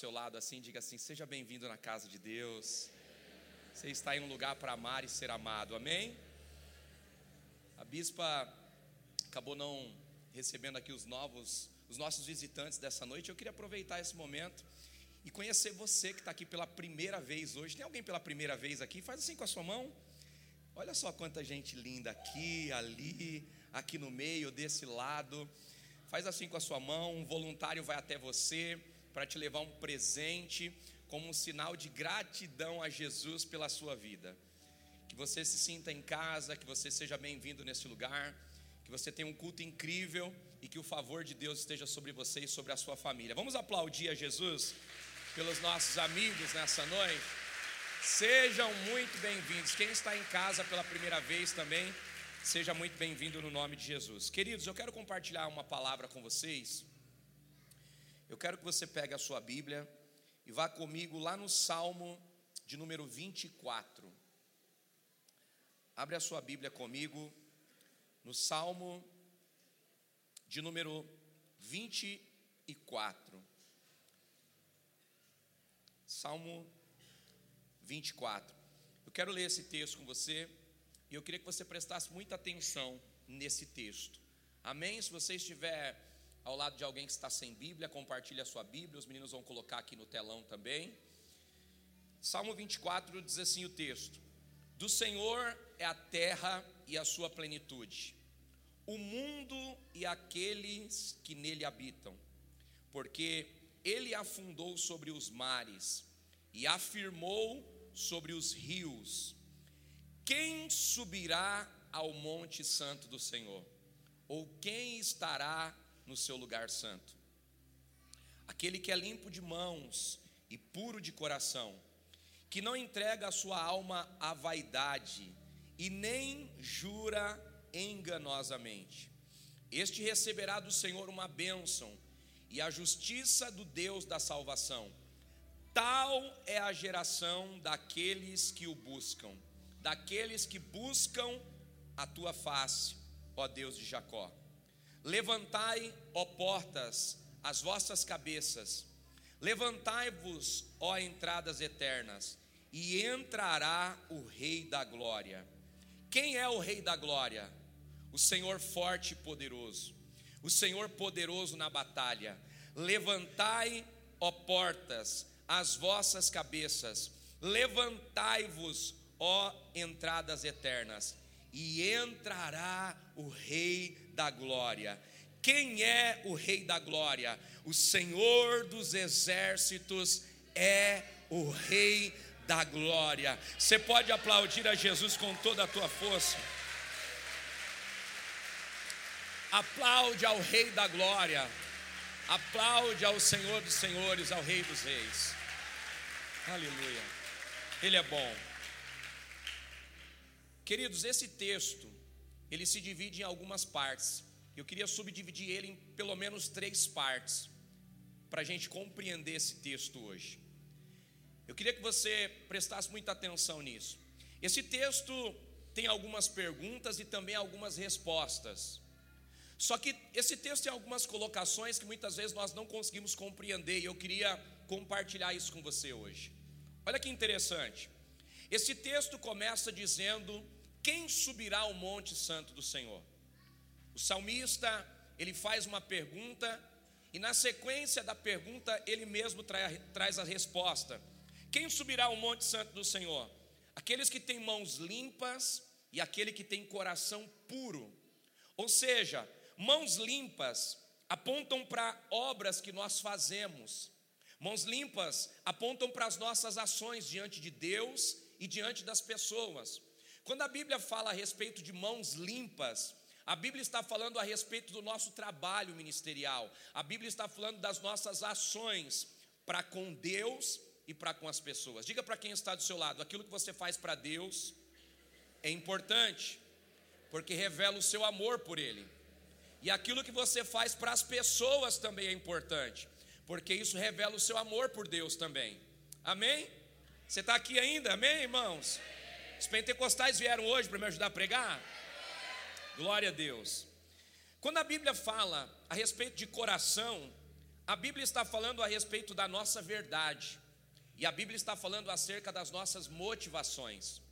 seu lado assim, diga assim: seja bem-vindo na casa de Deus. Você está em um lugar para amar e ser amado, amém? A bispa acabou não recebendo aqui os novos, os nossos visitantes dessa noite. Eu queria aproveitar esse momento e conhecer você que está aqui pela primeira vez hoje. Tem alguém pela primeira vez aqui? Faz assim com a sua mão. Olha só quanta gente linda aqui, ali, aqui no meio, desse lado. Faz assim com a sua mão, um voluntário vai até você para te levar um presente como um sinal de gratidão a Jesus pela sua vida. Que você se sinta em casa, que você seja bem-vindo nesse lugar, que você tenha um culto incrível e que o favor de Deus esteja sobre você e sobre a sua família. Vamos aplaudir a Jesus pelos nossos amigos nessa noite. Sejam muito bem-vindos. Quem está em casa pela primeira vez também, Seja muito bem-vindo no nome de Jesus. Queridos, eu quero compartilhar uma palavra com vocês. Eu quero que você pegue a sua Bíblia e vá comigo lá no Salmo de número 24. Abre a sua Bíblia comigo no Salmo de número 24. Salmo 24. Eu quero ler esse texto com você. E eu queria que você prestasse muita atenção nesse texto. Amém? Se você estiver ao lado de alguém que está sem Bíblia, compartilhe a sua Bíblia, os meninos vão colocar aqui no telão também. Salmo 24 diz assim o texto: Do Senhor é a terra e a sua plenitude, o mundo e aqueles que nele habitam, porque ele afundou sobre os mares e afirmou sobre os rios. Quem subirá ao monte santo do Senhor? Ou quem estará no seu lugar santo? Aquele que é limpo de mãos e puro de coração, que não entrega a sua alma à vaidade e nem jura enganosamente. Este receberá do Senhor uma bênção e a justiça do Deus da salvação. Tal é a geração daqueles que o buscam daqueles que buscam a tua face, ó Deus de Jacó. Levantai, ó portas, as vossas cabeças, levantai-vos, ó entradas eternas, e entrará o Rei da Glória. Quem é o Rei da Glória? O Senhor forte e poderoso, o Senhor poderoso na batalha. Levantai, ó portas, as vossas cabeças, levantai-vos, ó entradas eternas, e entrará o Rei da Glória. Quem é o Rei da Glória? O Senhor dos Exércitos é o Rei da Glória. Você pode aplaudir a Jesus com toda a tua força. Aplaude ao Rei da Glória. Aplaude ao Senhor dos Senhores, ao Rei dos Reis. Aleluia. Ele é bom. Queridos, esse texto, ele se divide em algumas partes. Eu queria subdividir ele em pelo menos três partes, para a gente compreender esse texto hoje. Eu queria que você prestasse muita atenção nisso. Esse texto tem algumas perguntas e também algumas respostas. Só que esse texto tem algumas colocações que muitas vezes nós não conseguimos compreender e eu queria compartilhar isso com você hoje. Olha que interessante. Esse texto começa dizendo quem subirá ao monte santo do Senhor? O salmista, ele faz uma pergunta e na sequência da pergunta ele mesmo trai, traz a resposta. Quem subirá ao monte santo do Senhor? Aqueles que têm mãos limpas e aquele que tem coração puro. Ou seja, mãos limpas apontam para obras que nós fazemos. Mãos limpas apontam para as nossas ações diante de Deus e diante das pessoas. Quando a Bíblia fala a respeito de mãos limpas, a Bíblia está falando a respeito do nosso trabalho ministerial, a Bíblia está falando das nossas ações para com Deus e para com as pessoas. Diga para quem está do seu lado: aquilo que você faz para Deus é importante, porque revela o seu amor por Ele, e aquilo que você faz para as pessoas também é importante, porque isso revela o seu amor por Deus também. Amém? Você está aqui ainda? Amém, irmãos? Os pentecostais vieram hoje para me ajudar a pregar? Glória a Deus. Quando a Bíblia fala a respeito de coração, a Bíblia está falando a respeito da nossa verdade. E a Bíblia está falando acerca das nossas motivações.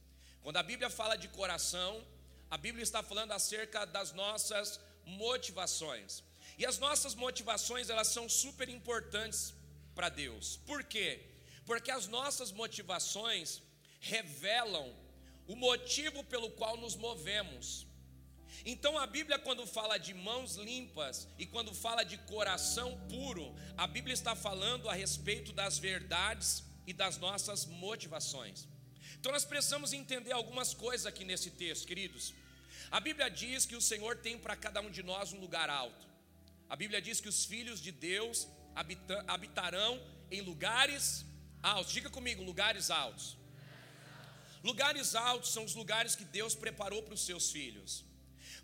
Quando a Bíblia fala de coração, a Bíblia está falando acerca das nossas motivações. E as nossas motivações, elas são super importantes para Deus. Por quê? Porque as nossas motivações revelam o motivo pelo qual nos movemos. Então a Bíblia, quando fala de mãos limpas e quando fala de coração puro, a Bíblia está falando a respeito das verdades e das nossas motivações. Então nós precisamos entender algumas coisas aqui nesse texto, queridos. A Bíblia diz que o Senhor tem para cada um de nós um lugar alto. A Bíblia diz que os filhos de Deus habitarão em lugares altos. Diga comigo, lugares altos. Lugares altos são os lugares que Deus preparou para os seus filhos.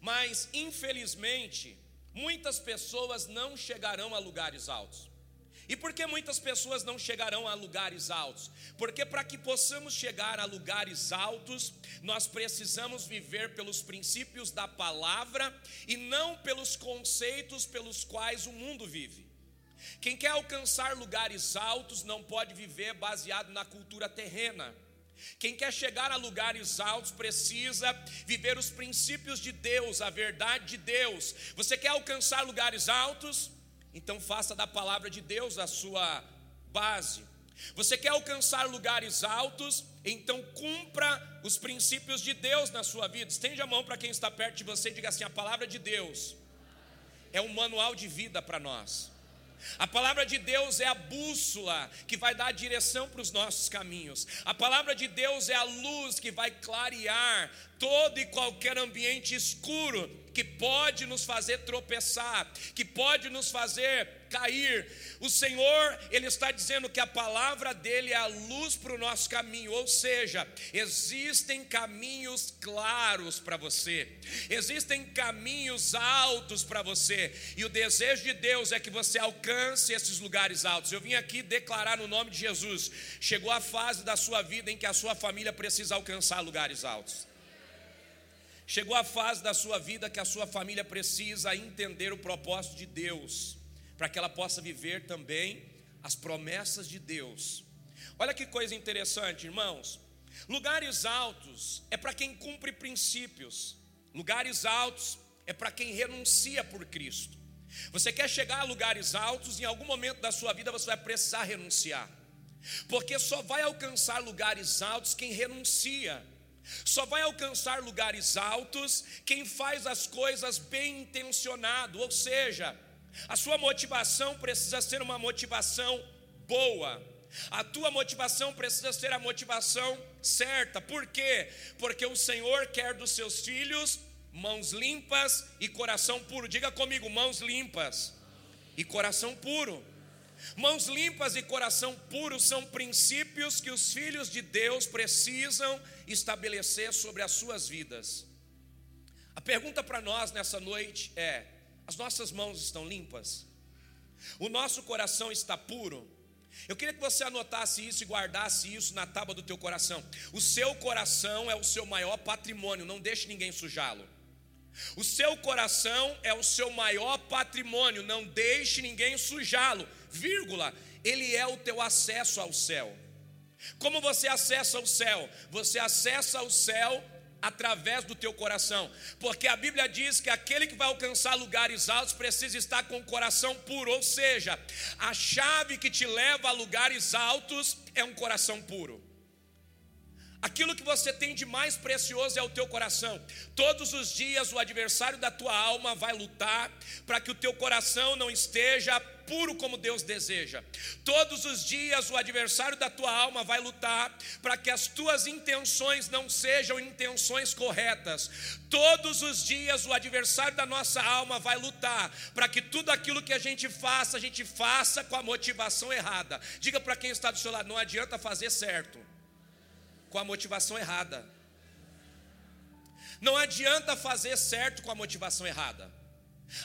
Mas, infelizmente, muitas pessoas não chegarão a lugares altos. E por que muitas pessoas não chegarão a lugares altos? Porque para que possamos chegar a lugares altos, nós precisamos viver pelos princípios da palavra e não pelos conceitos pelos quais o mundo vive. Quem quer alcançar lugares altos não pode viver baseado na cultura terrena. Quem quer chegar a lugares altos precisa viver os princípios de Deus, a verdade de Deus. Você quer alcançar lugares altos? Então faça da palavra de Deus a sua base. Você quer alcançar lugares altos? Então cumpra os princípios de Deus na sua vida. Estende a mão para quem está perto de você e diga assim: a palavra de Deus é um manual de vida para nós. A palavra de Deus é a bússola que vai dar direção para os nossos caminhos. A palavra de Deus é a luz que vai clarear todo e qualquer ambiente escuro que pode nos fazer tropeçar, que pode nos fazer cair. O Senhor, Ele está dizendo que a palavra dele é a luz para o nosso caminho, ou seja, existem caminhos claros para você, existem caminhos altos para você, e o desejo de Deus é que você alcance esses lugares altos. Eu vim aqui declarar no nome de Jesus: chegou a fase da sua vida em que a sua família precisa alcançar lugares altos. Chegou a fase da sua vida que a sua família precisa entender o propósito de Deus, para que ela possa viver também as promessas de Deus. Olha que coisa interessante, irmãos. Lugares altos é para quem cumpre princípios, lugares altos é para quem renuncia por Cristo. Você quer chegar a lugares altos, em algum momento da sua vida você vai precisar renunciar, porque só vai alcançar lugares altos quem renuncia. Só vai alcançar lugares altos quem faz as coisas bem intencionado, ou seja, a sua motivação precisa ser uma motivação boa. A tua motivação precisa ser a motivação certa. Por quê? Porque o Senhor quer dos seus filhos mãos limpas e coração puro. Diga comigo, mãos limpas e coração puro. Mãos limpas e coração puro são princípios que os filhos de Deus precisam estabelecer sobre as suas vidas. A pergunta para nós nessa noite é: as nossas mãos estão limpas? O nosso coração está puro? Eu queria que você anotasse isso e guardasse isso na tábua do teu coração. O seu coração é o seu maior patrimônio, não deixe ninguém sujá-lo. O seu coração é o seu maior patrimônio, não deixe ninguém sujá-lo, vírgula, ele é o teu acesso ao céu. Como você acessa o céu? Você acessa o céu através do teu coração, porque a Bíblia diz que aquele que vai alcançar lugares altos precisa estar com o coração puro, ou seja, a chave que te leva a lugares altos é um coração puro. Aquilo que você tem de mais precioso é o teu coração. Todos os dias o adversário da tua alma vai lutar para que o teu coração não esteja puro como Deus deseja. Todos os dias o adversário da tua alma vai lutar para que as tuas intenções não sejam intenções corretas. Todos os dias o adversário da nossa alma vai lutar para que tudo aquilo que a gente faça, a gente faça com a motivação errada. Diga para quem está do seu lado, não adianta fazer certo com a motivação errada. Não adianta fazer certo com a motivação errada.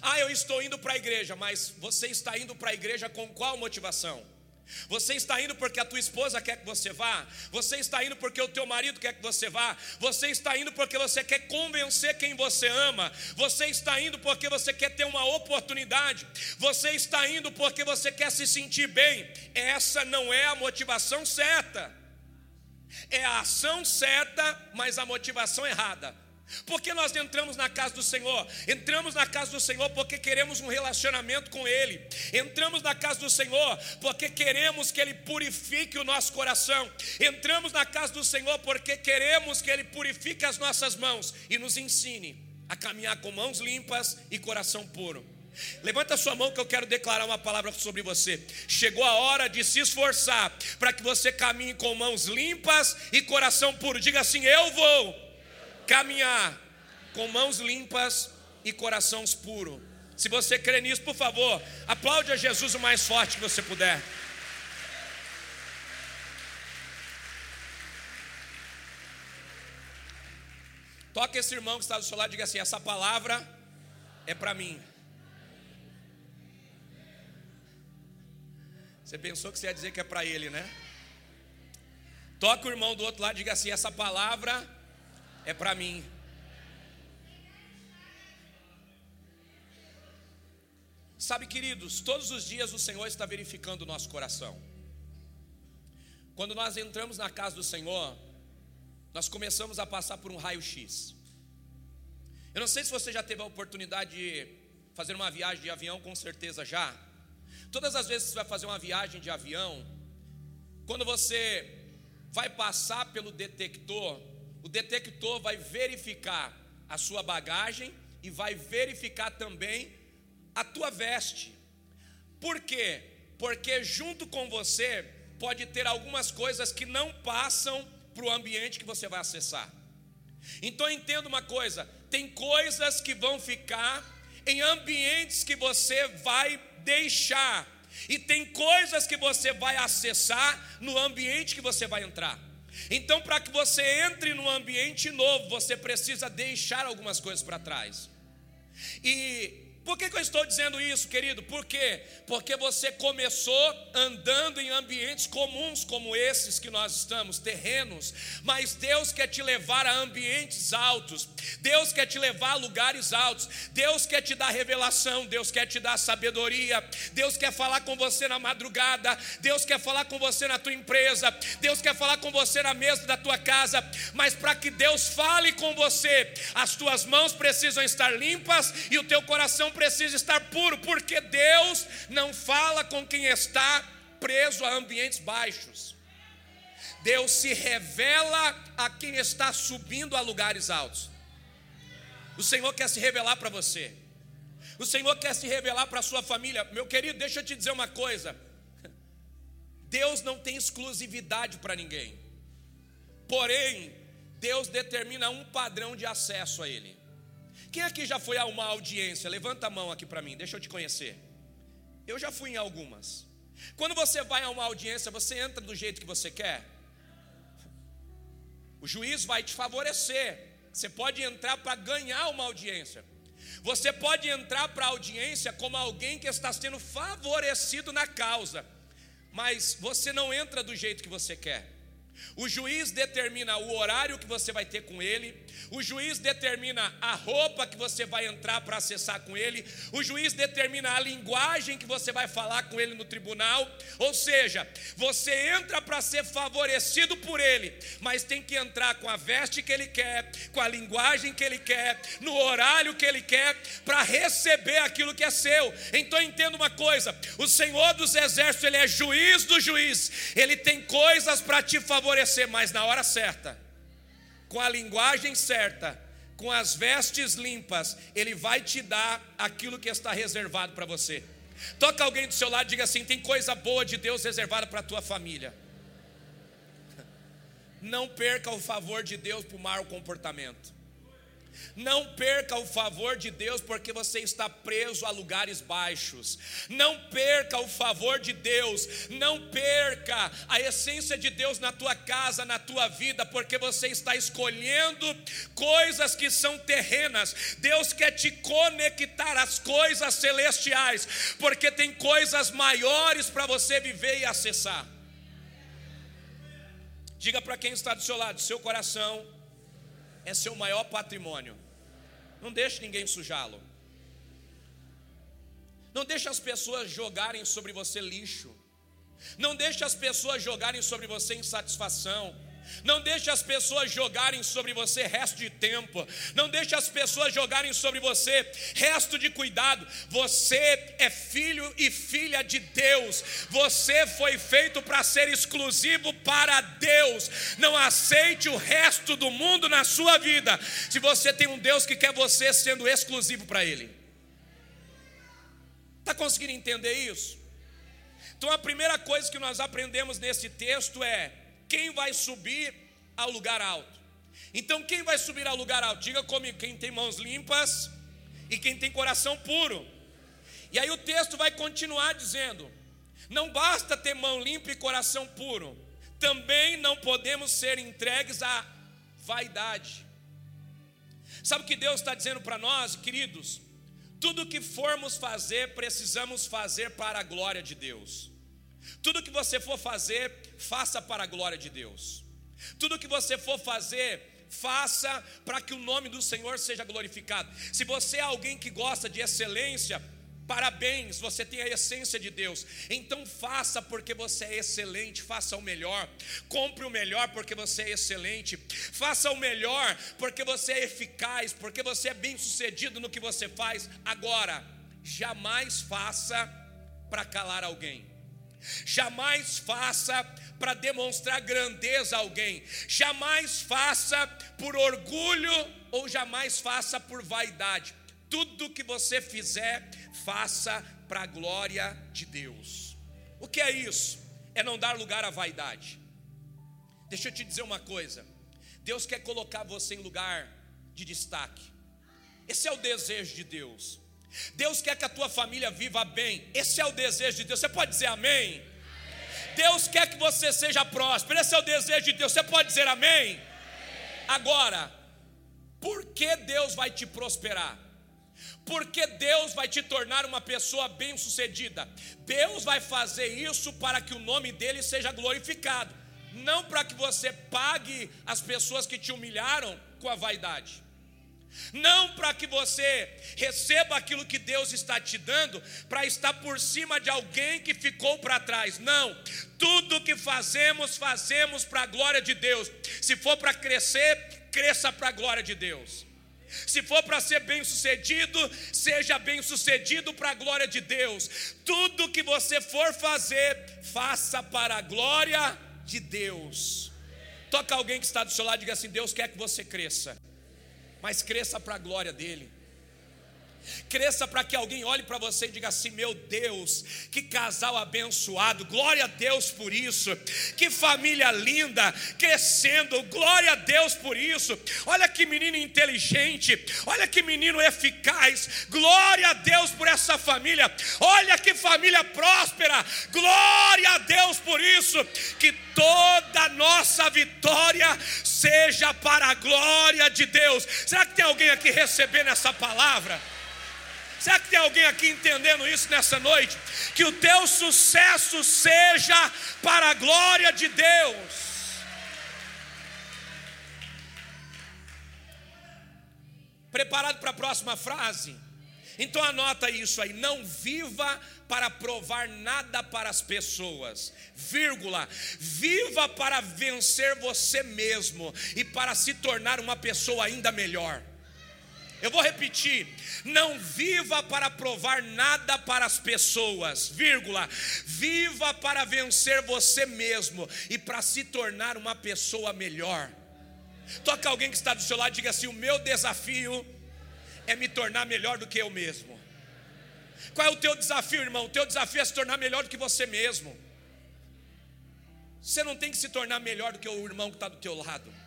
Ah, eu estou indo para a igreja, mas você está indo para a igreja com qual motivação? Você está indo porque a tua esposa quer que você vá? Você está indo porque o teu marido quer que você vá? Você está indo porque você quer convencer quem você ama? Você está indo porque você quer ter uma oportunidade? Você está indo porque você quer se sentir bem? Essa não é a motivação certa. É a ação certa, mas a motivação errada. Porque nós entramos na casa do Senhor? Entramos na casa do Senhor porque queremos um relacionamento com Ele. Entramos na casa do Senhor porque queremos que Ele purifique o nosso coração. Entramos na casa do Senhor porque queremos que Ele purifique as nossas mãos e nos ensine a caminhar com mãos limpas e coração puro. Levanta sua mão que eu quero declarar uma palavra sobre você. Chegou a hora de se esforçar para que você caminhe com mãos limpas e coração puro. Diga assim: Eu vou caminhar com mãos limpas e corações puros. Se você crê nisso, por favor, aplaude a Jesus o mais forte que você puder. Toque esse irmão que está do seu lado e diga assim: essa palavra é para mim. Você pensou que você ia dizer que é para ele, né? Toque o irmão do outro lado e diga assim: essa palavra é para mim. Sabe, queridos, todos os dias o Senhor está verificando o nosso coração. Quando nós entramos na casa do Senhor, nós começamos a passar por um raio-x. Eu não sei se você já teve a oportunidade de fazer uma viagem de avião, com certeza já. Todas as vezes que você vai fazer uma viagem de avião, quando você vai passar pelo detector, o detector vai verificar a sua bagagem e vai verificar também a tua veste. Por quê? Porque junto com você pode ter algumas coisas que não passam para o ambiente que você vai acessar. Então entenda uma coisa: tem coisas que vão ficar em ambientes que você vai deixar, e tem coisas que você vai acessar no ambiente que você vai entrar. Então, para que você entre num ambiente novo, você precisa deixar algumas coisas para trás. E por que, que, eu estou dizendo isso, querido? Por quê? Porque você começou andando em ambientes comuns como esses que nós estamos, terrenos, mas Deus quer te levar a ambientes altos, Deus quer te levar a lugares altos, Deus quer te dar revelação, Deus quer te dar sabedoria, Deus quer falar com você na madrugada, Deus quer falar com você na tua empresa, Deus quer falar com você na mesa da tua casa, mas para que Deus fale com você, as tuas mãos precisam estar limpas e o teu coração estar puro, porque Deus não fala com quem está preso a ambientes baixos. Deus se revela a quem está subindo a lugares altos. O Senhor quer se revelar para você. O Senhor quer se revelar para a sua família. Meu querido, deixa eu te dizer uma coisa. Deus não tem exclusividade para ninguém. Porém, Deus determina um padrão de acesso a Ele. Quem aqui já foi a uma audiência? Levanta a mão aqui para mim, deixa eu te conhecer. Eu já fui em algumas. Quando você vai a uma audiência, você entra do jeito que você quer. O juiz vai te favorecer. Você pode entrar para ganhar uma audiência. Você pode entrar para a audiência como alguém que está sendo favorecido na causa, mas você não entra do jeito que você quer. O juiz determina o horário que você vai ter com ele, o juiz determina a roupa que você vai entrar para acessar com ele, o juiz determina a linguagem que você vai falar com ele no tribunal. Ou seja, você entra para ser favorecido por ele, mas tem que entrar com a veste que ele quer, com a linguagem que ele quer, no horário que ele quer, para receber aquilo que é seu. Então entenda uma coisa: o Senhor dos Exércitos, ele é juiz do juiz, ele tem coisas para te favorecer, mas na hora certa com a linguagem certa, com as vestes limpas, Ele vai te dar aquilo que está reservado para você. Toca alguém do seu lado e diga assim: tem coisa boa de Deus reservada para a tua família. Não perca o favor de Deus por mau comportamento. Não perca o favor de Deus porque você está preso a lugares baixos. Não perca o favor de Deus. Não perca a essência de Deus na tua casa, na tua vida, porque você está escolhendo coisas que são terrenas. Deus quer te conectar às coisas celestiais, porque tem coisas maiores para você viver e acessar. Diga para quem está do seu lado: seu coração é seu maior patrimônio. Não deixe ninguém sujá-lo. Não deixe as pessoas jogarem sobre você lixo. Não deixe as pessoas jogarem sobre você insatisfação. Não deixe as pessoas jogarem sobre você resto de tempo. Não deixe as pessoas jogarem sobre você resto de cuidado. Você é filho e filha de Deus. Você foi feito para ser exclusivo para Deus. Não aceite o resto do mundo na sua vida. Se você tem um Deus que quer você sendo exclusivo para Ele. Está conseguindo entender isso? Então a primeira coisa que nós aprendemos nesse texto é quem vai subir ao lugar alto. Então, quem vai subir ao lugar alto? Diga comigo: quem tem mãos limpas e quem tem coração puro. E aí o texto vai continuar dizendo: não basta ter mão limpa e coração puro, também não podemos ser entregues à vaidade. Sabe o que Deus está dizendo para nós, queridos? Tudo que formos fazer, precisamos fazer para a glória de Deus. Tudo que você for fazer, faça para a glória de Deus. Tudo que você for fazer, faça para que o nome do Senhor seja glorificado. Se você é alguém que gosta de excelência, Parabéns, você tem a essência de Deus. Então faça porque você é excelente, faça o melhor. Compre o melhor porque você é excelente. Faça o melhor porque você é eficaz, porque você é bem-sucedido no que você faz. Agora, jamais faça para calar alguém. Jamais faça para demonstrar grandeza a alguém. Jamais faça por orgulho ou jamais faça por vaidade. Tudo que você fizer, faça para a glória de Deus. O que é isso? É não dar lugar à vaidade. Deixa eu te dizer uma coisa. Deus quer colocar você em lugar de destaque. Esse é o desejo de Deus. Deus quer que a tua família viva bem. Esse é o desejo de Deus. Você pode dizer amém? amém. Deus quer que você seja próspero. Esse é o desejo de Deus. Você pode dizer amém? amém. Agora, por que Deus vai te prosperar? Porque Deus vai te tornar uma pessoa bem-sucedida. Deus vai fazer isso para que o nome dele seja glorificado, não para que você pague as pessoas que te humilharam com a vaidade não para que você receba aquilo que Deus está te dando, para estar por cima de alguém que ficou para trás, não. Tudo que fazemos, fazemos para a glória de Deus. Se for para crescer, cresça para a glória de Deus. Se for para ser bem sucedido, seja bem sucedido para a glória de Deus. Tudo que você for fazer, faça para a glória de Deus. Toca alguém que está do seu lado e diga assim: Deus quer que você cresça mas cresça para a glória dele. Cresça para que alguém olhe para você e diga assim: Meu Deus, que casal abençoado, glória a Deus por isso, que família linda, crescendo, glória a Deus por isso. Olha que menino inteligente, olha que menino eficaz, glória a Deus por essa família, olha que família próspera, glória a Deus por isso. Que toda nossa vitória seja para a glória de Deus. Será que tem alguém aqui recebendo essa palavra? Será que tem alguém aqui entendendo isso nessa noite? Que o teu sucesso seja para a glória de Deus. Preparado para a próxima frase? Então anota isso aí, não viva para provar nada para as pessoas, vírgula, viva para vencer você mesmo e para se tornar uma pessoa ainda melhor. Eu vou repetir: não viva para provar nada para as pessoas, vírgula, viva para vencer você mesmo e para se tornar uma pessoa melhor. Toca alguém que está do seu lado e diga assim: o meu desafio é me tornar melhor do que eu mesmo. Qual é o teu desafio, irmão? O teu desafio é se tornar melhor do que você mesmo. Você não tem que se tornar melhor do que o irmão que está do teu lado.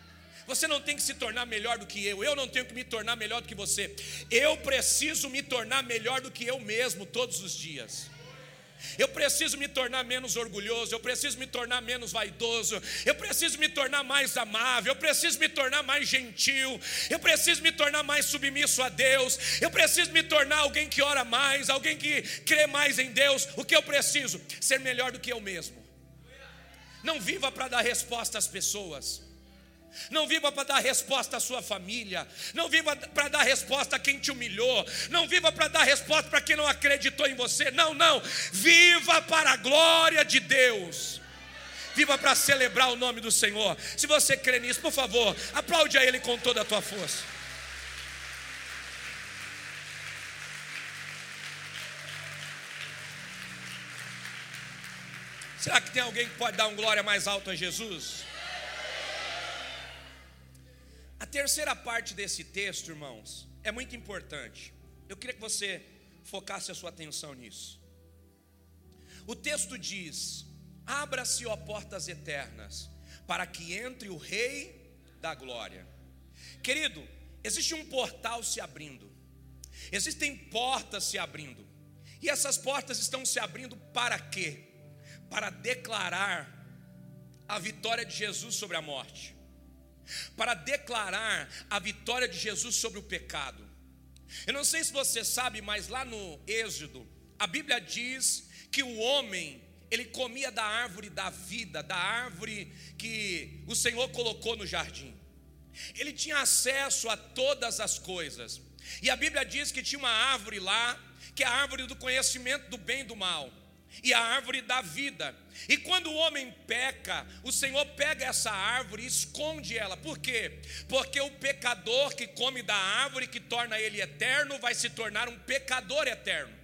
Você não tem que se tornar melhor do que eu, eu não tenho que me tornar melhor do que você. Eu preciso me tornar melhor do que eu mesmo todos os dias. Eu preciso me tornar menos orgulhoso, eu preciso me tornar menos vaidoso, eu preciso me tornar mais amável, eu preciso me tornar mais gentil, eu preciso me tornar mais submisso a Deus, eu preciso me tornar alguém que ora mais, alguém que crê mais em Deus. O que eu preciso? Ser melhor do que eu mesmo. Não viva para dar resposta às pessoas. Não viva para dar resposta à sua família. Não viva para dar resposta a quem te humilhou. Não viva para dar resposta para quem não acreditou em você. Não, não. Viva para a glória de Deus. Viva para celebrar o nome do Senhor. Se você crê nisso, por favor, aplaude a Ele com toda a tua força. Será que tem alguém que pode dar um glória mais alto a Jesus? A terceira parte desse texto, irmãos, é muito importante. Eu queria que você focasse a sua atenção nisso. O texto diz: Abra-se, ó portas eternas, para que entre o Rei da Glória. Querido, existe um portal se abrindo, existem portas se abrindo, e essas portas estão se abrindo para quê? Para declarar a vitória de Jesus sobre a morte para declarar a vitória de Jesus sobre o pecado. Eu não sei se você sabe, mas lá no Êxodo, a Bíblia diz que o homem, ele comia da árvore da vida, da árvore que o Senhor colocou no jardim. Ele tinha acesso a todas as coisas. E a Bíblia diz que tinha uma árvore lá, que é a árvore do conhecimento do bem e do mal e a árvore da vida. E quando o homem peca, o Senhor pega essa árvore e esconde ela. Por quê? Porque o pecador que come da árvore que torna ele eterno vai se tornar um pecador eterno.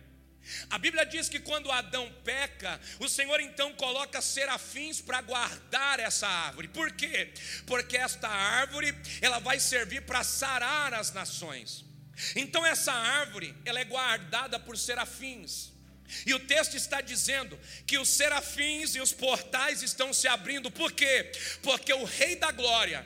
A Bíblia diz que quando Adão peca, o Senhor então coloca serafins para guardar essa árvore. Por quê? Porque esta árvore, ela vai servir para sarar as nações. Então essa árvore, ela é guardada por serafins. E o texto está dizendo que os serafins e os portais estão se abrindo, por quê? Porque o Rei da Glória,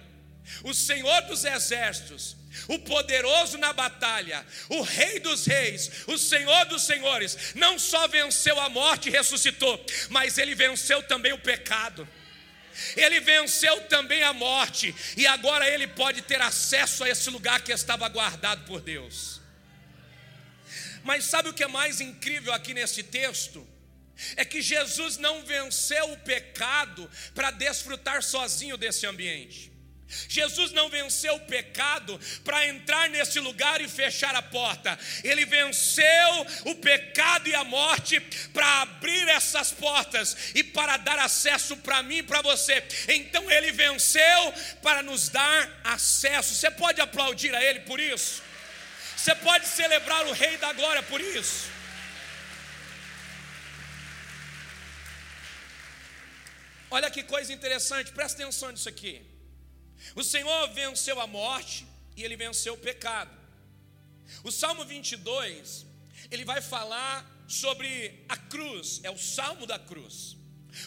o Senhor dos Exércitos, o poderoso na batalha, o Rei dos Reis, o Senhor dos Senhores, não só venceu a morte e ressuscitou, mas ele venceu também o pecado. Ele venceu também a morte, e agora ele pode ter acesso a esse lugar que estava guardado por Deus. Mas sabe o que é mais incrível aqui nesse texto? É que Jesus não venceu o pecado para desfrutar sozinho desse ambiente. Jesus não venceu o pecado para entrar nesse lugar e fechar a porta. Ele venceu o pecado e a morte para abrir essas portas e para dar acesso para mim e para você. Então ele venceu para nos dar acesso. Você pode aplaudir a ele por isso? Você pode celebrar o Rei da Glória por isso. Olha que coisa interessante, presta atenção nisso aqui. O Senhor venceu a morte e ele venceu o pecado. O Salmo 22, ele vai falar sobre a cruz, é o salmo da cruz.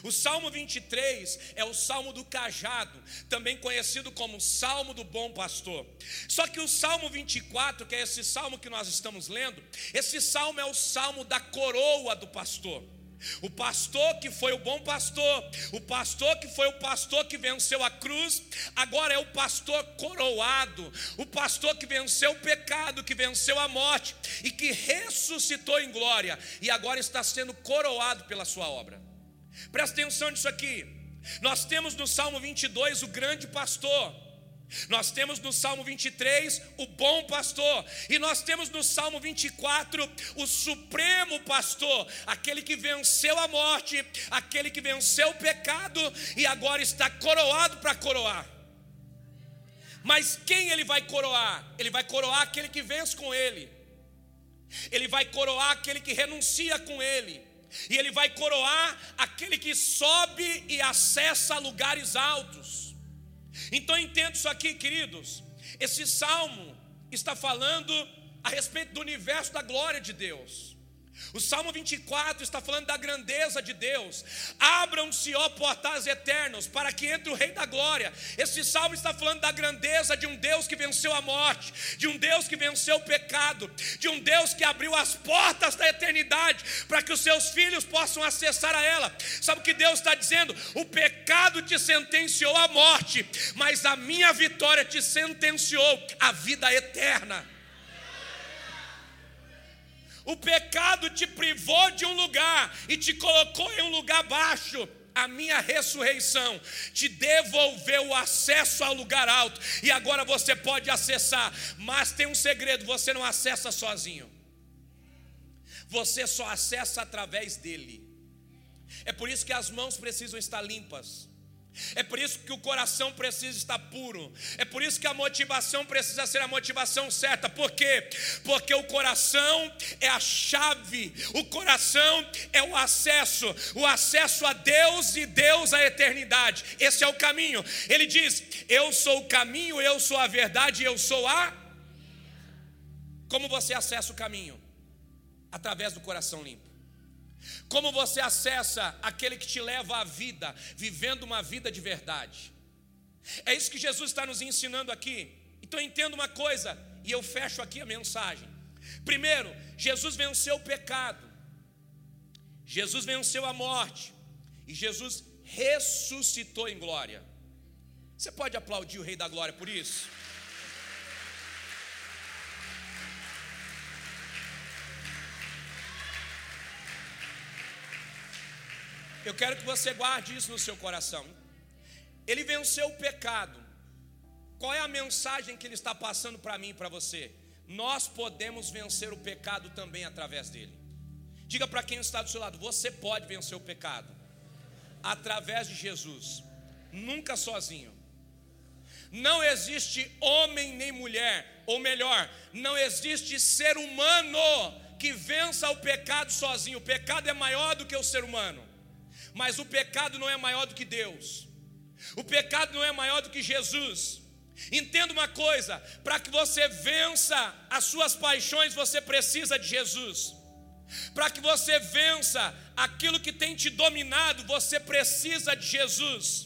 O Salmo 23 é o Salmo do cajado, também conhecido como Salmo do bom pastor. Só que o Salmo 24, que é esse salmo que nós estamos lendo, esse salmo é o salmo da coroa do pastor. O pastor que foi o bom pastor, o pastor que foi o pastor que venceu a cruz, agora é o pastor coroado, o pastor que venceu o pecado, que venceu a morte e que ressuscitou em glória e agora está sendo coroado pela sua obra. Presta atenção nisso aqui. Nós temos no Salmo 22 o grande pastor. Nós temos no Salmo 23 o bom pastor, e nós temos no Salmo 24 o supremo pastor, aquele que venceu a morte, aquele que venceu o pecado e agora está coroado para coroar. Mas quem ele vai coroar? Ele vai coroar aquele que vence com ele, ele vai coroar aquele que renuncia com ele, e ele vai coroar aquele que sobe e acessa lugares altos. Então entendo isso aqui, queridos. Esse salmo está falando a respeito do universo da glória de Deus. O Salmo 24 está falando da grandeza de Deus. Abram-se, ó portais eternos, para que entre o Rei da Glória. Esse salmo está falando da grandeza de um Deus que venceu a morte, de um Deus que venceu o pecado, de um Deus que abriu as portas da eternidade para que os seus filhos possam acessar a ela. Sabe o que Deus está dizendo? O pecado te sentenciou à morte, mas a minha vitória te sentenciou à vida eterna. O pecado te privou de um lugar e te colocou em um lugar baixo. A minha ressurreição te devolveu o acesso ao lugar alto e agora você pode acessar. Mas tem um segredo: você não acessa sozinho, você só acessa através dele. É por isso que as mãos precisam estar limpas. É por isso que o coração precisa estar puro. É por isso que a motivação precisa ser a motivação certa. Por quê? Porque o coração é a chave. O coração é o acesso, o acesso a Deus e Deus à eternidade. Esse é o caminho. Ele diz: "Eu sou o caminho, eu sou a verdade, eu sou a Como você acessa o caminho? Através do coração limpo. Como você acessa aquele que te leva à vida, vivendo uma vida de verdade? É isso que Jesus está nos ensinando aqui. Então entenda uma coisa, e eu fecho aqui a mensagem. Primeiro, Jesus venceu o pecado, Jesus venceu a morte, e Jesus ressuscitou em glória. Você pode aplaudir o Rei da Glória por isso? Eu quero que você guarde isso no seu coração. Ele venceu o pecado. Qual é a mensagem que ele está passando para mim e para você? Nós podemos vencer o pecado também através dele. Diga para quem está do seu lado: você pode vencer o pecado através de Jesus, nunca sozinho. Não existe homem nem mulher, ou melhor, não existe ser humano que vença o pecado sozinho. O pecado é maior do que o ser humano. Mas o pecado não é maior do que Deus. O pecado não é maior do que Jesus. Entenda uma coisa: para que você vença as suas paixões, você precisa de Jesus. Para que você vença aquilo que tem te dominado, você precisa de Jesus.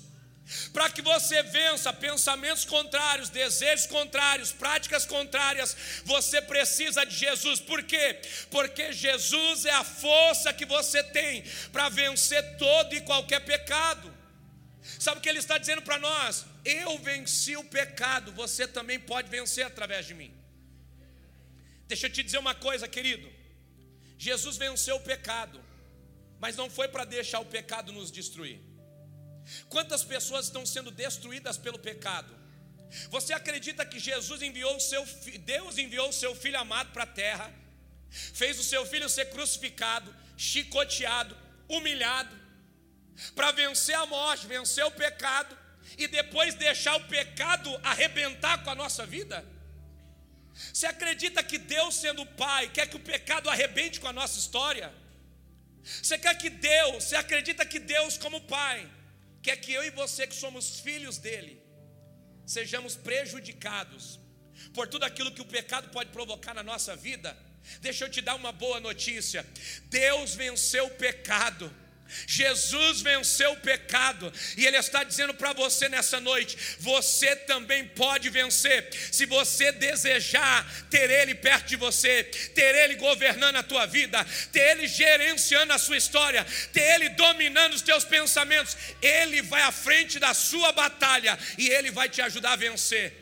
Para que você vença pensamentos contrários, desejos contrários, práticas contrárias, você precisa de Jesus. Por quê? Porque Jesus é a força que você tem para vencer todo e qualquer pecado. Sabe o que ele está dizendo para nós? Eu venci o pecado, você também pode vencer através de mim. Deixa eu te dizer uma coisa, querido. Jesus venceu o pecado, mas não foi para deixar o pecado nos destruir. Quantas pessoas estão sendo destruídas pelo pecado? Você acredita que Jesus enviou o seu Deus enviou o seu filho amado para a terra, fez o seu filho ser crucificado, chicoteado, humilhado, para vencer a morte, vencer o pecado e depois deixar o pecado arrebentar com a nossa vida? Você acredita que Deus, sendo Pai, quer que o pecado arrebente com a nossa história? Você quer que Deus, você acredita que Deus, como Pai, quer que eu e você, que somos filhos dele, sejamos prejudicados por tudo aquilo que o pecado pode provocar na nossa vida. Deixa eu te dar uma boa notícia: Deus venceu o pecado. Jesus venceu o pecado e Ele está dizendo para você nessa noite: você também pode vencer, se você desejar ter Ele perto de você, ter Ele governando a tua vida, ter Ele gerenciando a sua história, ter Ele dominando os teus pensamentos. Ele vai à frente da sua batalha e Ele vai te ajudar a vencer.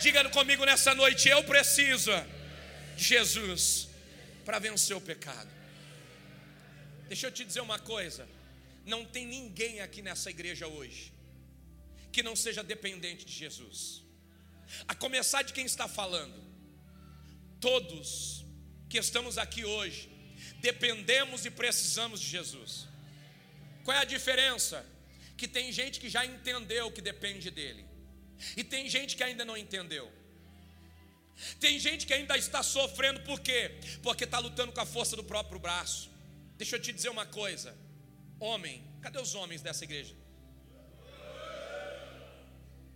Diga comigo nessa noite: eu preciso de Jesus para vencer o pecado. Deixa eu te dizer uma coisa: não tem ninguém aqui nessa igreja hoje que não seja dependente de Jesus. A começar de quem está falando, todos que estamos aqui hoje, dependemos e precisamos de Jesus. Qual é a diferença? Que tem gente que já entendeu que depende dele, e tem gente que ainda não entendeu. Tem gente que ainda está sofrendo, por quê? Porque está lutando com a força do próprio braço. Deixa eu te dizer uma coisa. Homem, cadê os homens dessa igreja?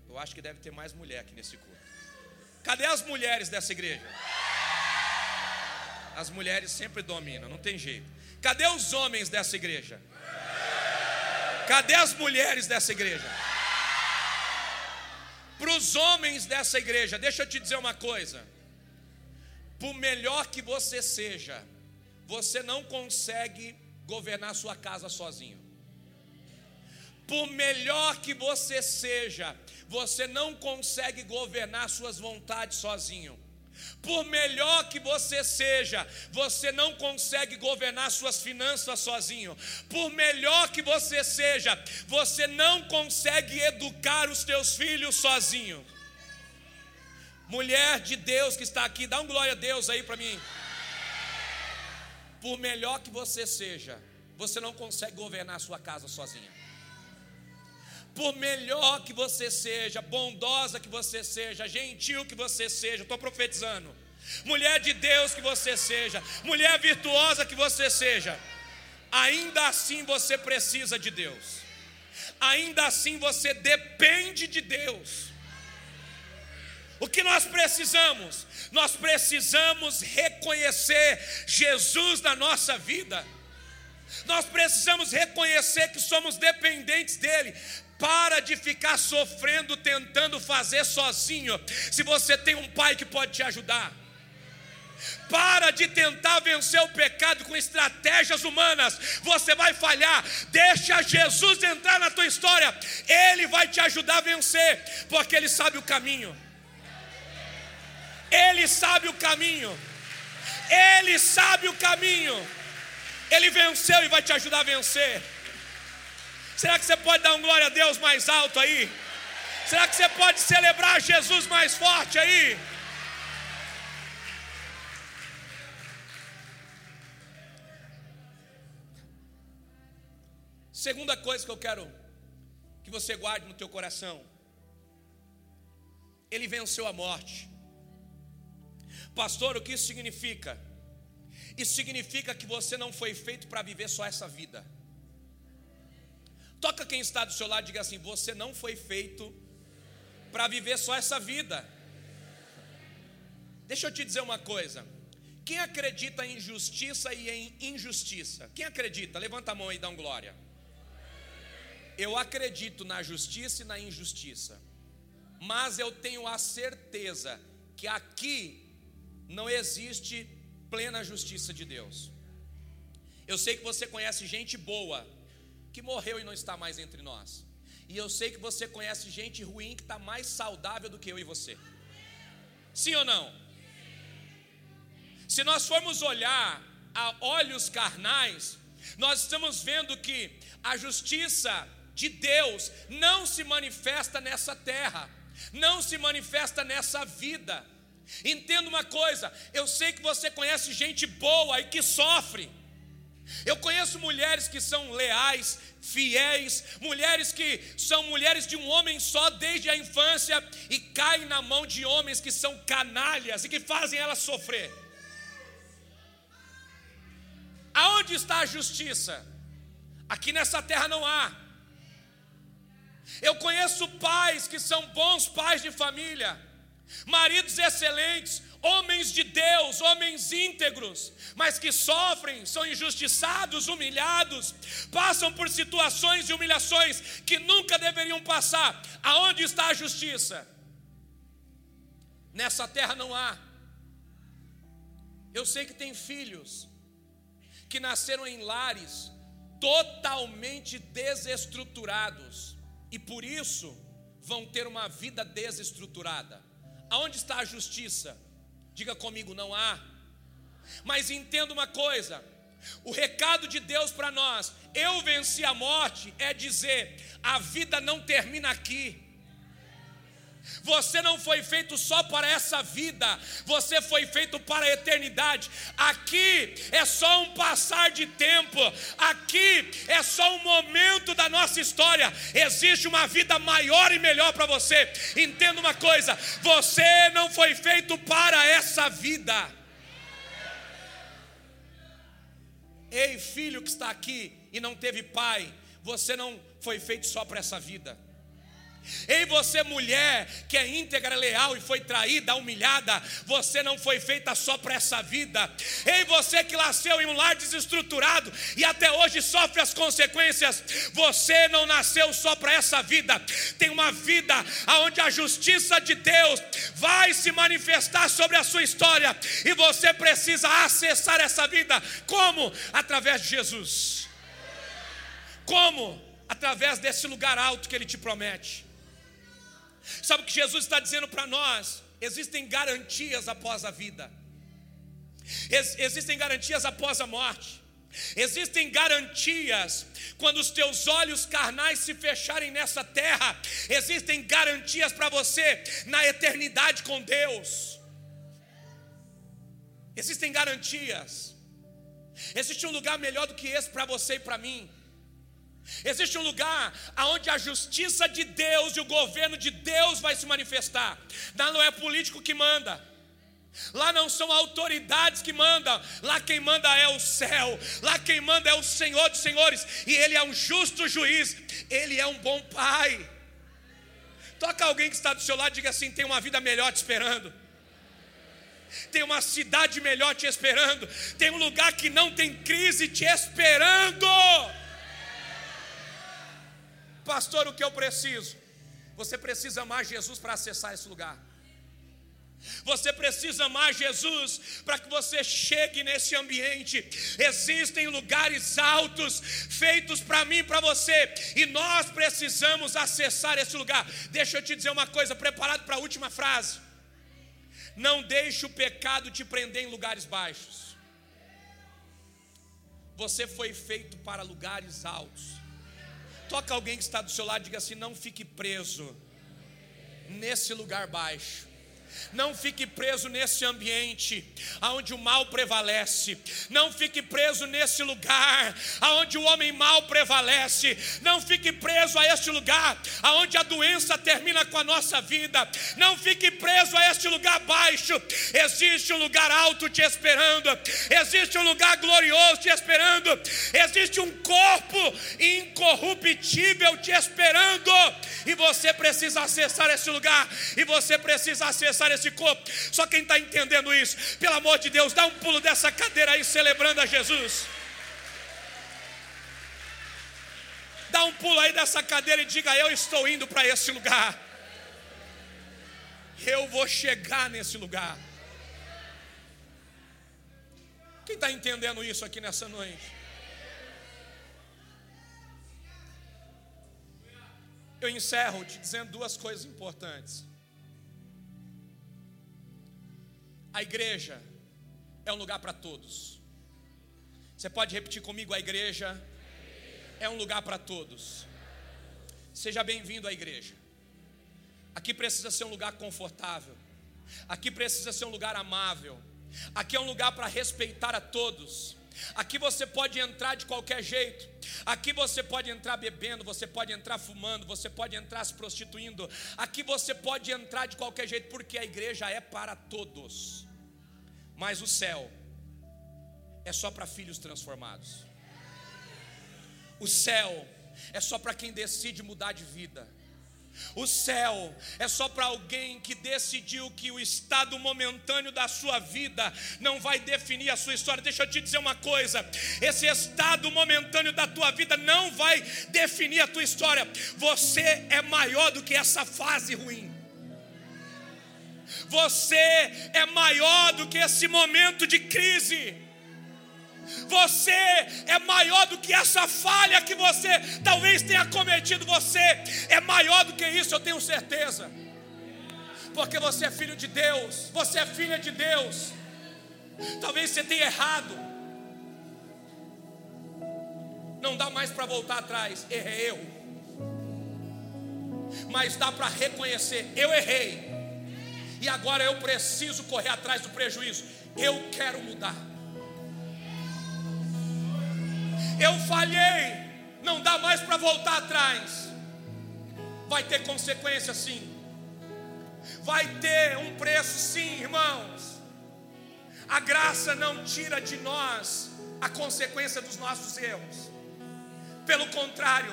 Eu acho que deve ter mais mulher aqui nesse culto. Cadê as mulheres dessa igreja? As mulheres sempre dominam, não tem jeito. Cadê os homens dessa igreja? Cadê as mulheres dessa igreja? Para os homens dessa igreja, deixa eu te dizer uma coisa. Por melhor que você seja, você não consegue governar sua casa sozinho. Por melhor que você seja, você não consegue governar suas vontades sozinho. Por melhor que você seja, você não consegue governar suas finanças sozinho. Por melhor que você seja, você não consegue educar os teus filhos sozinho. Mulher de Deus que está aqui, dá um glória a Deus aí para mim. Por melhor que você seja, você não consegue governar a sua casa sozinha por melhor que você seja, bondosa que você seja, gentil que você seja, estou profetizando, mulher de Deus que você seja, mulher virtuosa que você seja, ainda assim você precisa de Deus, ainda assim você depende de Deus. O que nós precisamos? Nós precisamos reconhecer Jesus na nossa vida. Nós precisamos reconhecer que somos dependentes dele. Para de ficar sofrendo, tentando fazer sozinho, se você tem um pai que pode te ajudar. Para de tentar vencer o pecado com estratégias humanas, você vai falhar. Deixa Jesus entrar na tua história, Ele vai te ajudar a vencer, porque Ele sabe o caminho. Ele sabe o caminho, Ele sabe o caminho, Ele venceu e vai te ajudar a vencer. Será que você pode dar um glória a Deus mais alto aí? Será que você pode celebrar Jesus mais forte aí? Segunda coisa que eu quero que você guarde no teu coração. Ele venceu a morte. Pastor, o que isso significa? Isso significa que você não foi feito para viver só essa vida. Toca quem está do seu lado e diga assim: Você não foi feito para viver só essa vida. Deixa eu te dizer uma coisa. Quem acredita em justiça e em injustiça? Quem acredita? Levanta a mão e dá um glória. Eu acredito na justiça e na injustiça. Mas eu tenho a certeza que aqui não existe plena justiça de Deus. Eu sei que você conhece gente boa que morreu e não está mais entre nós. E eu sei que você conhece gente ruim que está mais saudável do que eu e você. Sim ou não? Se nós formos olhar a olhos carnais, nós estamos vendo que a justiça de Deus não se manifesta nessa terra, não se manifesta nessa vida. Entenda uma coisa, eu sei que você conhece gente boa e que sofre. Eu conheço mulheres que são leais, fiéis, mulheres que são mulheres de um homem só desde a infância e caem na mão de homens que são canalhas e que fazem elas sofrer. Aonde está a justiça? Aqui nessa terra não há. Eu conheço pais que são bons pais de família, maridos excelentes, homens de Deus, homens íntegros, mas que sofrem, são injustiçados, humilhados, passam por situações e humilhações que nunca deveriam passar. Aonde está a justiça? Nessa terra não há. Eu sei que tem filhos que nasceram em lares totalmente desestruturados e por isso vão ter uma vida desestruturada. Aonde está a justiça? Diga comigo, não há. Mas entenda uma coisa: o recado de Deus para nós, eu venci a morte, é dizer, a vida não termina aqui. Você não foi feito só para essa vida, você foi feito para a eternidade. Aqui é só um passar de tempo, aqui é só um momento da nossa história. Existe uma vida maior e melhor para você. Entenda uma coisa: você não foi feito para essa vida. Ei, filho que está aqui e não teve pai, você não foi feito só para essa vida. Ei, você mulher que é íntegra, leal e foi traída, humilhada, você não foi feita só para essa vida. Ei, você que nasceu em um lar desestruturado e até hoje sofre as consequências, você não nasceu só para essa vida. Tem uma vida onde a justiça de Deus vai se manifestar sobre a sua história e você precisa acessar essa vida como? Através de Jesus. Como? Através desse lugar alto que ele te promete. Sabe o que Jesus está dizendo para nós? Existem garantias após a vida, Ex existem garantias após a morte, existem garantias quando os teus olhos carnais se fecharem nessa terra, existem garantias para você na eternidade com Deus. Existem garantias. Existe um lugar melhor do que esse para você e para mim. Existe um lugar onde a justiça de Deus e o governo de Deus vai se manifestar. Lá não é político que manda. Lá não são autoridades que mandam, lá quem manda é o céu, lá quem manda é o Senhor dos Senhores, e Ele é um justo juiz, Ele é um bom Pai. Toca alguém que está do seu lado e diga assim: tem uma vida melhor te esperando, tem uma cidade melhor te esperando, tem um lugar que não tem crise te esperando. Pastor, o que eu preciso? Você precisa amar Jesus para acessar esse lugar. Você precisa amar Jesus para que você chegue nesse ambiente. Existem lugares altos feitos para mim para você, e nós precisamos acessar esse lugar. Deixa eu te dizer uma coisa, preparado para a última frase. Não deixe o pecado te prender em lugares baixos. Você foi feito para lugares altos. Toca alguém que está do seu lado e diga assim: não fique preso nesse lugar baixo. Não fique preso nesse ambiente onde o mal prevalece. Não fique preso nesse lugar onde o homem mal prevalece. Não fique preso a este lugar onde a doença termina com a nossa vida. Não fique preso a este lugar baixo. Existe um lugar alto te esperando. Existe um lugar glorioso te esperando. Existe um corpo incorruptível te esperando. E você precisa acessar esse lugar. E você precisa acessar esse corpo. Só quem está entendendo isso, pelo amor de Deus, dá um pulo dessa cadeira aí, celebrando a Jesus. Dá um pulo aí dessa cadeira e diga: Eu estou indo para esse lugar. Eu vou chegar nesse lugar. Quem está entendendo isso aqui nessa noite? Eu encerro te dizendo duas coisas importantes. A igreja é um lugar para todos. Você pode repetir comigo: a igreja é um lugar para todos. Seja bem-vindo à igreja. Aqui precisa ser um lugar confortável. Aqui precisa ser um lugar amável. Aqui é um lugar para respeitar a todos. Aqui você pode entrar de qualquer jeito. Aqui você pode entrar bebendo, você pode entrar fumando, você pode entrar se prostituindo. Aqui você pode entrar de qualquer jeito, porque a igreja é para todos. Mas o céu é só para filhos transformados. O céu é só para quem decide mudar de vida. O céu é só para alguém que decidiu que o estado momentâneo da sua vida não vai definir a sua história. Deixa eu te dizer uma coisa: esse estado momentâneo da tua vida não vai definir a tua história. Você é maior do que essa fase ruim. Você é maior do que esse momento de crise. Você é maior do que essa falha que você talvez tenha cometido. Você é maior do que isso, eu tenho certeza. Porque você é filho de Deus, você é filha de Deus. Talvez você tenha errado. Não dá mais para voltar atrás, errei eu. Mas dá para reconhecer, eu errei e agora eu preciso correr atrás do prejuízo. Eu quero mudar. Eu falhei, não dá mais para voltar atrás. Vai ter consequência sim. Vai ter um preço sim, irmãos. A graça não tira de nós a consequência dos nossos erros. Pelo contrário,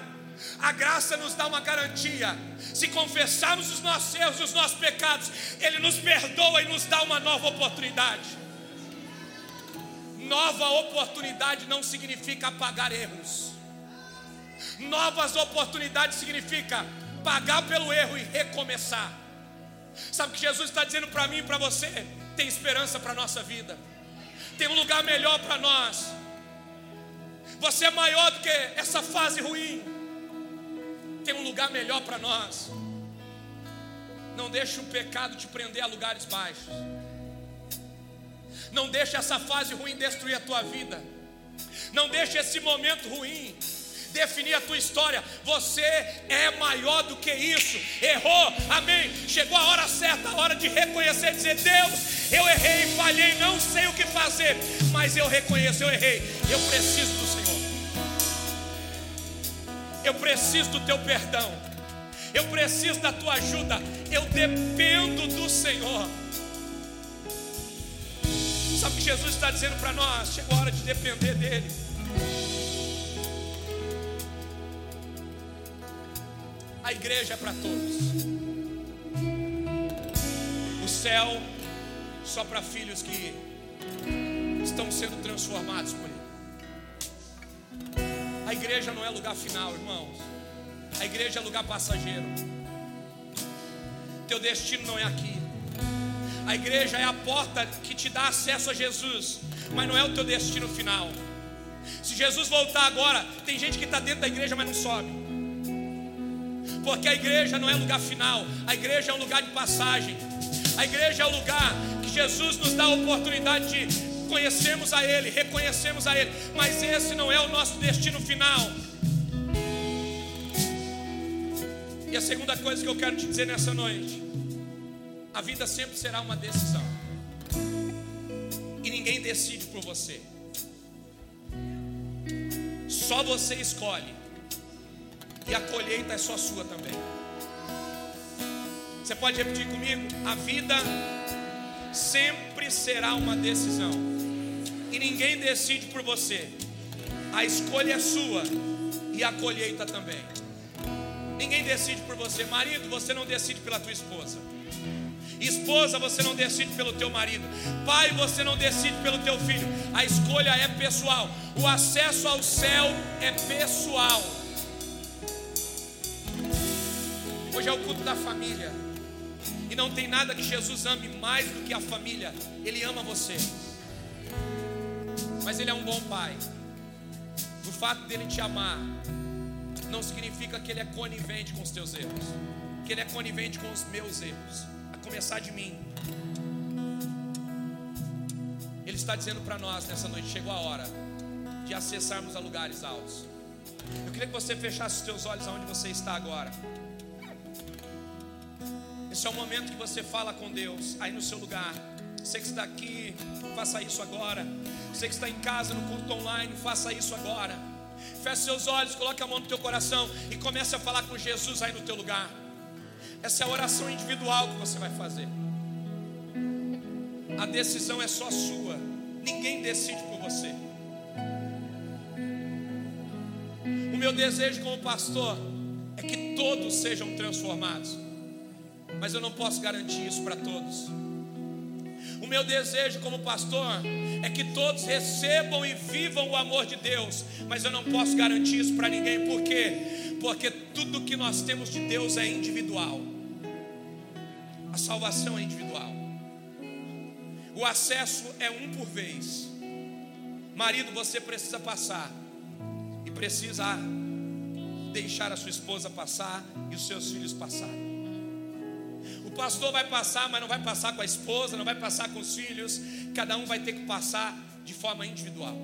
A graça nos dá uma garantia. Se confessarmos os nossos erros e os nossos pecados, Ele nos perdoa e nos dá uma nova oportunidade. Nova oportunidade não significa apagar erros. Novas oportunidades significa pagar pelo erro e recomeçar. Sabe o que Jesus está dizendo para mim e para você? Tem esperança para a nossa vida, tem um lugar melhor para nós. Você é maior do que essa fase ruim, tem um lugar melhor para nós. Não deixe o pecado te prender a lugares baixos. Não deixe essa fase ruim destruir a tua vida. Não deixe esse momento ruim definir a tua história. Você é maior do que isso. Errou, amém. Chegou a hora certa, a hora de reconhecer e dizer: Deus, eu errei, falhei, não sei o que fazer, mas eu reconheço, eu errei. Eu preciso do Senhor. Eu preciso do teu perdão. Eu preciso da tua ajuda. Eu dependo do Senhor. Sabe o que Jesus está dizendo para nós? Chegou a hora de depender dEle. A igreja é para todos. O céu só para filhos que estão sendo transformados por igreja não é lugar final, irmãos. A igreja é lugar passageiro. Teu destino não é aqui. A igreja é a porta que te dá acesso a Jesus, mas não é o teu destino final. Se Jesus voltar agora, tem gente que está dentro da igreja, mas não sobe porque a igreja não é lugar final, a igreja é um lugar de passagem, a igreja é o lugar que Jesus nos dá a oportunidade de conhecermos a Ele, reconhecemos a Ele, mas esse não é o nosso destino final. E a segunda coisa que eu quero te dizer nessa noite: a vida sempre será uma decisão, e ninguém decide por você, só você escolhe e a colheita é só sua também. Você pode repetir comigo? A vida sempre será uma decisão, e ninguém decide por você. A escolha é sua e a colheita também. Ninguém decide por você, marido, você não decide pela tua esposa. Esposa, você não decide pelo teu marido. Pai, você não decide pelo teu filho. A escolha é pessoal. O acesso ao céu é pessoal. Hoje é o culto da família. E não tem nada que Jesus ame mais do que a família. Ele ama você. Mas Ele é um bom pai. O fato dele te amar não significa que Ele é conivente com os teus erros. Que Ele é conivente com os meus erros. A começar de mim. Ele está dizendo para nós nessa noite: chegou a hora de acessarmos a lugares altos. Eu queria que você fechasse os teus olhos aonde você está agora. Esse é o momento que você fala com Deus, aí no seu lugar. Você que está aqui, faça isso agora. Você que está em casa, no culto online, faça isso agora. Feche seus olhos, coloque a mão no teu coração e comece a falar com Jesus aí no teu lugar. Essa é a oração individual que você vai fazer. A decisão é só sua. Ninguém decide por você. O meu desejo como pastor é que todos sejam transformados mas eu não posso garantir isso para todos. O meu desejo como pastor é que todos recebam e vivam o amor de Deus, mas eu não posso garantir isso para ninguém, por quê? Porque tudo que nós temos de Deus é individual, a salvação é individual, o acesso é um por vez. Marido, você precisa passar. E precisa deixar a sua esposa passar e os seus filhos passarem pastor vai passar, mas não vai passar com a esposa, não vai passar com os filhos. Cada um vai ter que passar de forma individual.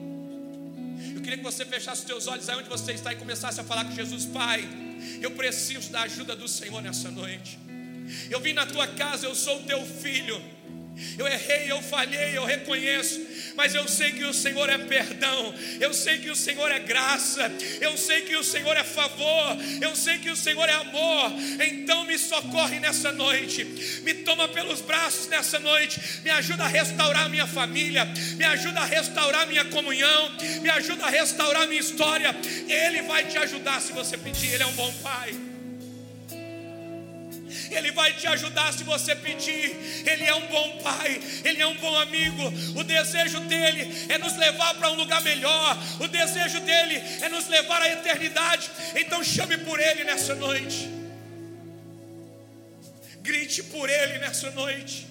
Eu queria que você fechasse os teus olhos aí onde você está e começasse a falar com Jesus, Pai. Eu preciso da ajuda do Senhor nessa noite. Eu vim na tua casa, eu sou o teu filho. Eu errei, eu falhei, eu reconheço, mas eu sei que o Senhor é perdão, eu sei que o Senhor é graça, eu sei que o Senhor é favor, eu sei que o Senhor é amor. Então me socorre nessa noite, me toma pelos braços nessa noite, me ajuda a restaurar minha família, me ajuda a restaurar minha comunhão, me ajuda a restaurar minha história. Ele vai te ajudar se você pedir, Ele é um bom Pai. Ele vai te ajudar se você pedir. Ele é um bom pai, ele é um bom amigo. O desejo dele é nos levar para um lugar melhor. O desejo dele é nos levar à eternidade. Então chame por ele nessa noite. Grite por ele nessa noite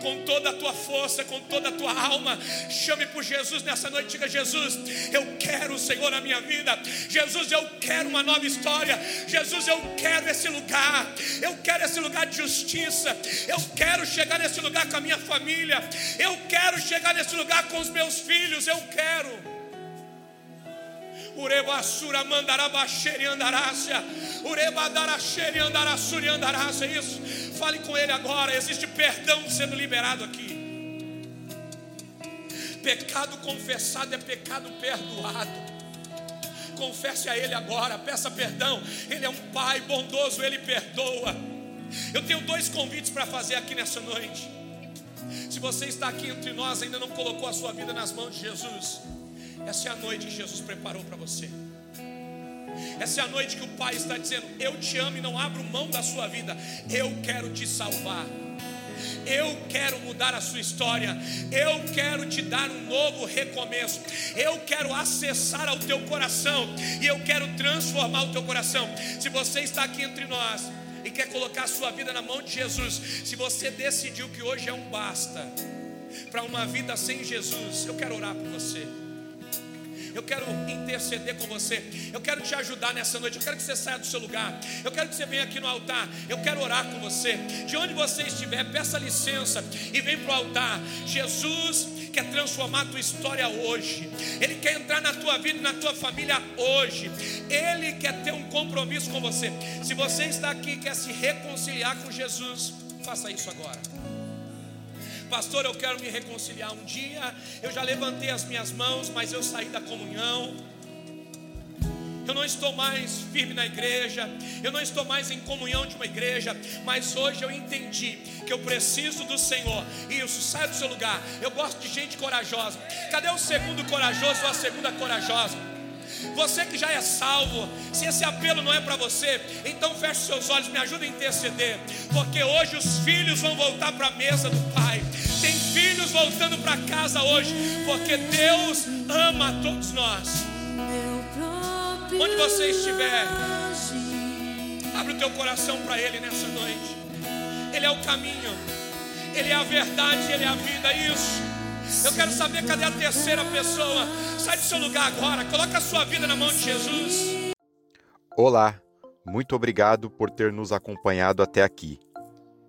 com toda a tua força, com toda a tua alma. Chame por Jesus nessa noite, diga: Jesus, eu quero o Senhor na minha vida. Jesus, eu quero uma nova história. Jesus, eu quero esse lugar. Eu quero esse lugar de justiça. Eu quero chegar nesse lugar com a minha família. Eu quero chegar nesse lugar com os meus filhos. Eu quero. Urebasura mandarabaxere andarácia. Urebadaraxere andarassuri andarácia. Isso. Fale com ele agora. Existe perdão sendo liberado aqui. Pecado confessado é pecado perdoado. Confesse a Ele agora, peça perdão. Ele é um Pai bondoso, Ele perdoa. Eu tenho dois convites para fazer aqui nessa noite. Se você está aqui entre nós, ainda não colocou a sua vida nas mãos de Jesus, essa é a noite que Jesus preparou para você. Essa é a noite que o Pai está dizendo: Eu te amo e não abro mão da sua vida. Eu quero te salvar. Eu quero mudar a sua história. Eu quero te dar um novo recomeço. Eu quero acessar ao teu coração e eu quero transformar o teu coração. Se você está aqui entre nós e quer colocar a sua vida na mão de Jesus, se você decidiu que hoje é um basta para uma vida sem Jesus, eu quero orar por você. Eu quero interceder com você. Eu quero te ajudar nessa noite. Eu quero que você saia do seu lugar. Eu quero que você venha aqui no altar. Eu quero orar com você. De onde você estiver, peça licença e vem para o altar. Jesus quer transformar a tua história hoje. Ele quer entrar na tua vida e na tua família hoje. Ele quer ter um compromisso com você. Se você está aqui e quer se reconciliar com Jesus, faça isso agora. Pastor, eu quero me reconciliar. Um dia eu já levantei as minhas mãos, mas eu saí da comunhão. Eu não estou mais firme na igreja, eu não estou mais em comunhão de uma igreja, mas hoje eu entendi que eu preciso do Senhor. Isso, sai do seu lugar. Eu gosto de gente corajosa. Cadê o segundo corajoso ou a segunda corajosa? Você que já é salvo, se esse apelo não é para você, então feche seus olhos, me ajuda a interceder, porque hoje os filhos vão voltar para a mesa do Pai. Filhos voltando para casa hoje, porque Deus ama a todos nós. Onde você estiver, abre o teu coração para Ele nessa noite. Ele é o caminho, Ele é a verdade, Ele é a vida. Isso. Eu quero saber cadê a terceira pessoa. Sai do seu lugar agora, coloca a sua vida na mão de Jesus. Olá, muito obrigado por ter nos acompanhado até aqui.